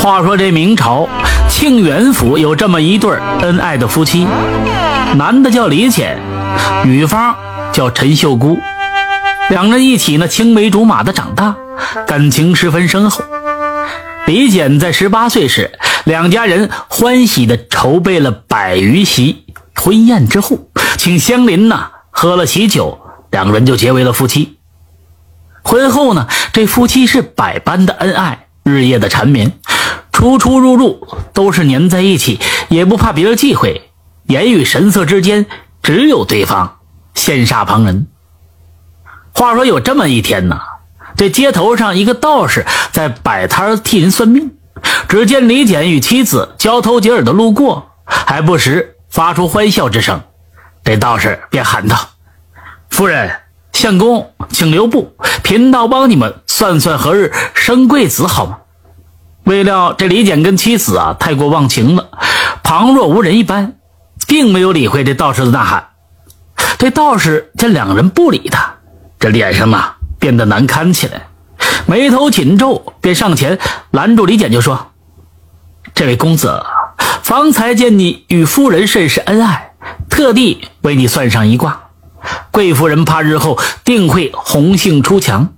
话说这明朝庆元府有这么一对恩爱的夫妻，男的叫李简，女方叫陈秀姑，两人一起呢青梅竹马的长大，感情十分深厚。李简在十八岁时，两家人欢喜的筹备了百余席婚宴之后，请乡邻呢喝了喜酒，两个人就结为了夫妻。婚后呢，这夫妻是百般的恩爱，日夜的缠绵。出出入入都是粘在一起，也不怕别人忌讳，言语神色之间只有对方，羡煞旁人。话说有这么一天呢，这街头上一个道士在摆摊替人算命，只见李简与妻子交头接耳的路过，还不时发出欢笑之声。这道士便喊道：“夫人，相公，请留步，贫道帮你们算算何日生贵子，好吗？”未料这李简跟妻子啊太过忘情了，旁若无人一般，并没有理会这道士的呐喊。这道士见两人不理他，这脸上啊变得难堪起来，眉头紧皱，便上前拦住李简，就说：“这位公子，方才见你与夫人甚是恩爱，特地为你算上一卦。贵夫人怕日后定会红杏出墙。”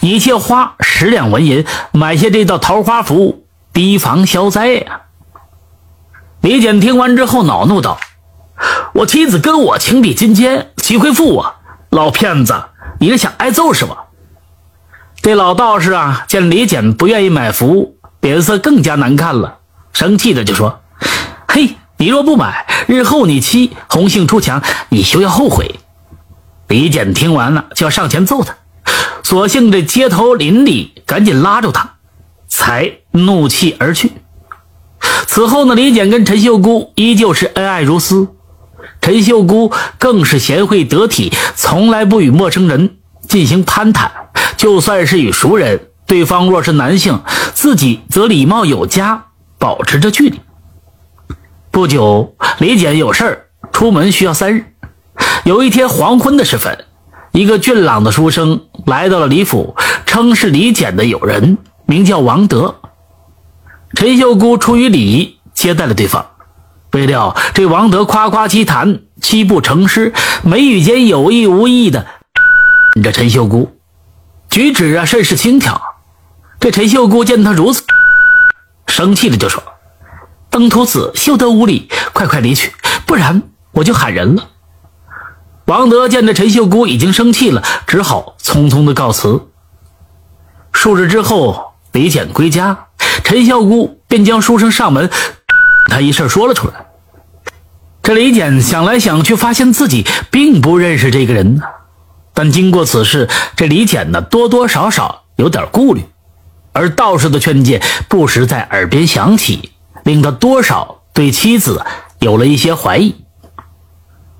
你且花十两纹银买下这道桃花符，提防消灾呀！李简听完之后恼怒道：“我妻子跟我情比金坚，岂会负我？老骗子，你是想挨揍是吧？”这老道士啊，见李简不愿意买符，脸色更加难看了，生气的就说：“嘿，你若不买，日后你妻红杏出墙，你休要后悔。”李简听完了，就要上前揍他。所幸这街头邻里赶紧拉住他，才怒气而去。此后呢，李简跟陈秀姑依旧是恩爱如斯，陈秀姑更是贤惠得体，从来不与陌生人进行攀谈。就算是与熟人，对方若是男性，自己则礼貌有加，保持着距离。不久，李简有事儿出门需要三日。有一天黄昏的时分。一个俊朗的书生来到了李府，称是李简的友人，名叫王德。陈秀姑出于礼仪接待了对方，未料这王德夸夸其谈，七步成诗，眉宇间有意无意的着陈秀姑，举止啊甚是轻佻。这陈秀姑见他如此，生气的就说：“登徒子休得无礼，快快离去，不然我就喊人了。”王德见着陈秀姑已经生气了，只好匆匆的告辞。数日之后，李简归家，陈秀姑便将书生上门 他一事说了出来。这李简想来想去，发现自己并不认识这个人呢。但经过此事，这李简呢多多少少有点顾虑，而道士的劝诫不时在耳边响起，令他多少对妻子有了一些怀疑。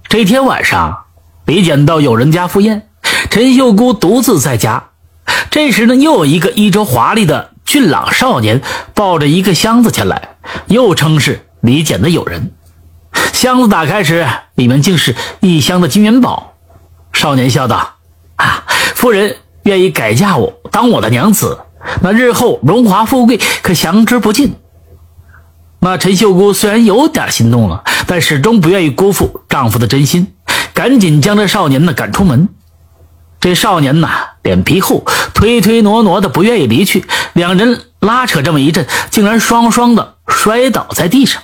这天晚上。李简到友人家赴宴，陈秀姑独自在家。这时呢，又有一个衣着华丽的俊朗少年抱着一个箱子前来，又称是李简的友人。箱子打开时，里面竟是一箱的金元宝。少年笑道：“啊，夫人愿意改嫁我当我的娘子，那日后荣华富贵可享之不尽。”那陈秀姑虽然有点心动了，但始终不愿意辜负丈夫的真心。赶紧将这少年呢赶出门。这少年呢脸皮厚，推推挪挪的不愿意离去。两人拉扯这么一阵，竟然双双的摔倒在地上。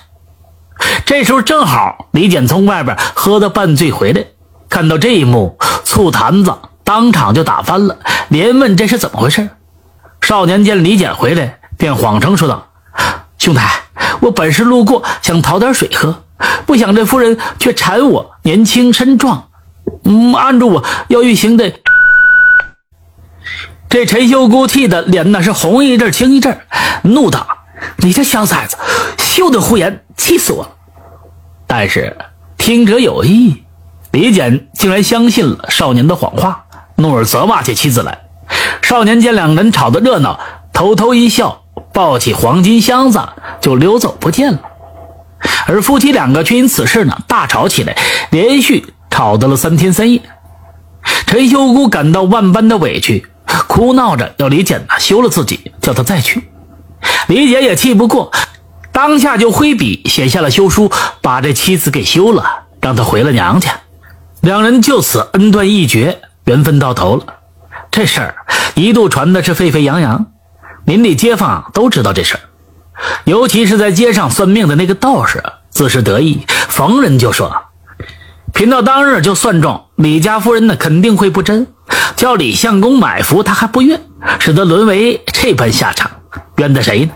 这时候正好李简从外边喝的半醉回来，看到这一幕，醋坛子当场就打翻了，连问这是怎么回事。少年见李简回来，便谎称说道：“兄台，我本是路过，想讨点水喝。”不想这夫人却缠我年轻身壮，嗯，按住我要欲行的。这陈秀姑气的脸那是红一阵青一阵，怒道：“你这小崽子，休得胡言，气死我了！”但是听者有意，李简竟然相信了少年的谎话，怒而责骂起妻子来。少年见两人吵得热闹，偷偷一笑，抱起黄金箱子就溜走不见了。而夫妻两个却因此事呢大吵起来，连续吵到了三天三夜。陈秀姑感到万般的委屈，哭闹着要李简呢休了自己，叫他再去。李简也气不过，当下就挥笔写下了休书，把这妻子给休了，让他回了娘家。两人就此恩断义绝，缘分到头了。这事儿一度传的是沸沸扬扬，邻里街坊都知道这事儿，尤其是在街上算命的那个道士，自是得意，逢人就说：“贫道当日就算中李家夫人呢，肯定会不真，叫李相公买符，他还不愿，使得沦为这般下场，怨的谁呢？”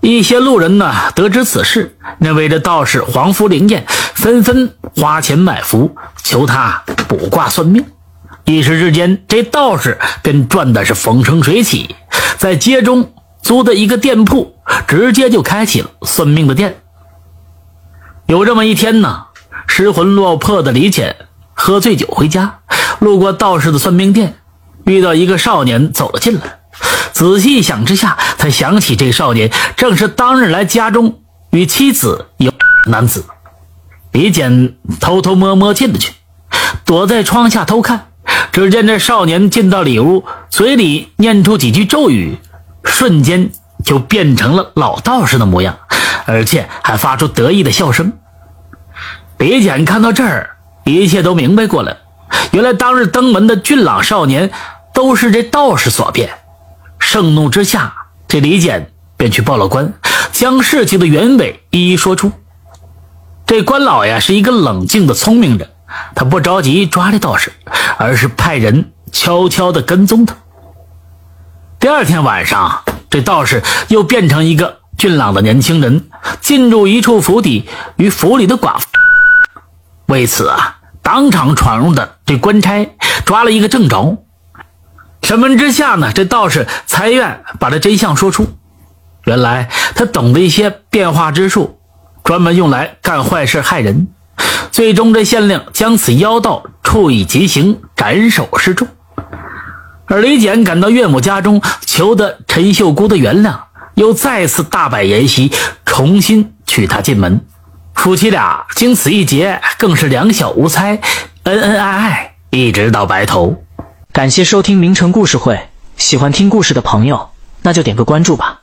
一些路人呢，得知此事，认为这道士黄福灵验，纷纷花钱买符，求他卜卦算命。一时之间，这道士便赚的是风生水起，在街中租的一个店铺，直接就开启了算命的店。有这么一天呢，失魂落魄的李浅喝醉酒回家，路过道士的算命店，遇到一个少年走了进来。仔细一想之下，才想起这少年正是当日来家中与妻子有男子。李简偷偷摸摸进了去，躲在窗下偷看。只见这少年进到里屋，嘴里念出几句咒语，瞬间就变成了老道士的模样，而且还发出得意的笑声。李简看到这儿，一切都明白过来了。原来当日登门的俊朗少年，都是这道士所变。盛怒之下，这李简便去报了官，将事情的原委一一说出。这官老爷是一个冷静的聪明人。他不着急抓这道士，而是派人悄悄地跟踪他。第二天晚上，这道士又变成一个俊朗的年轻人，进入一处府邸，与府里的寡妇。为此啊，当场闯入的这官差抓了一个正着。审问之下呢，这道士才愿把这真相说出。原来他懂得一些变化之术，专门用来干坏事害人。最终，这县令将此妖道处以极刑，斩首示众。而李简赶到岳母家中，求得陈秀姑的原谅，又再次大摆筵席，重新娶她进门。夫妻俩经此一劫，更是两小无猜，恩恩爱爱，一直到白头。感谢收听名城故事会，喜欢听故事的朋友，那就点个关注吧。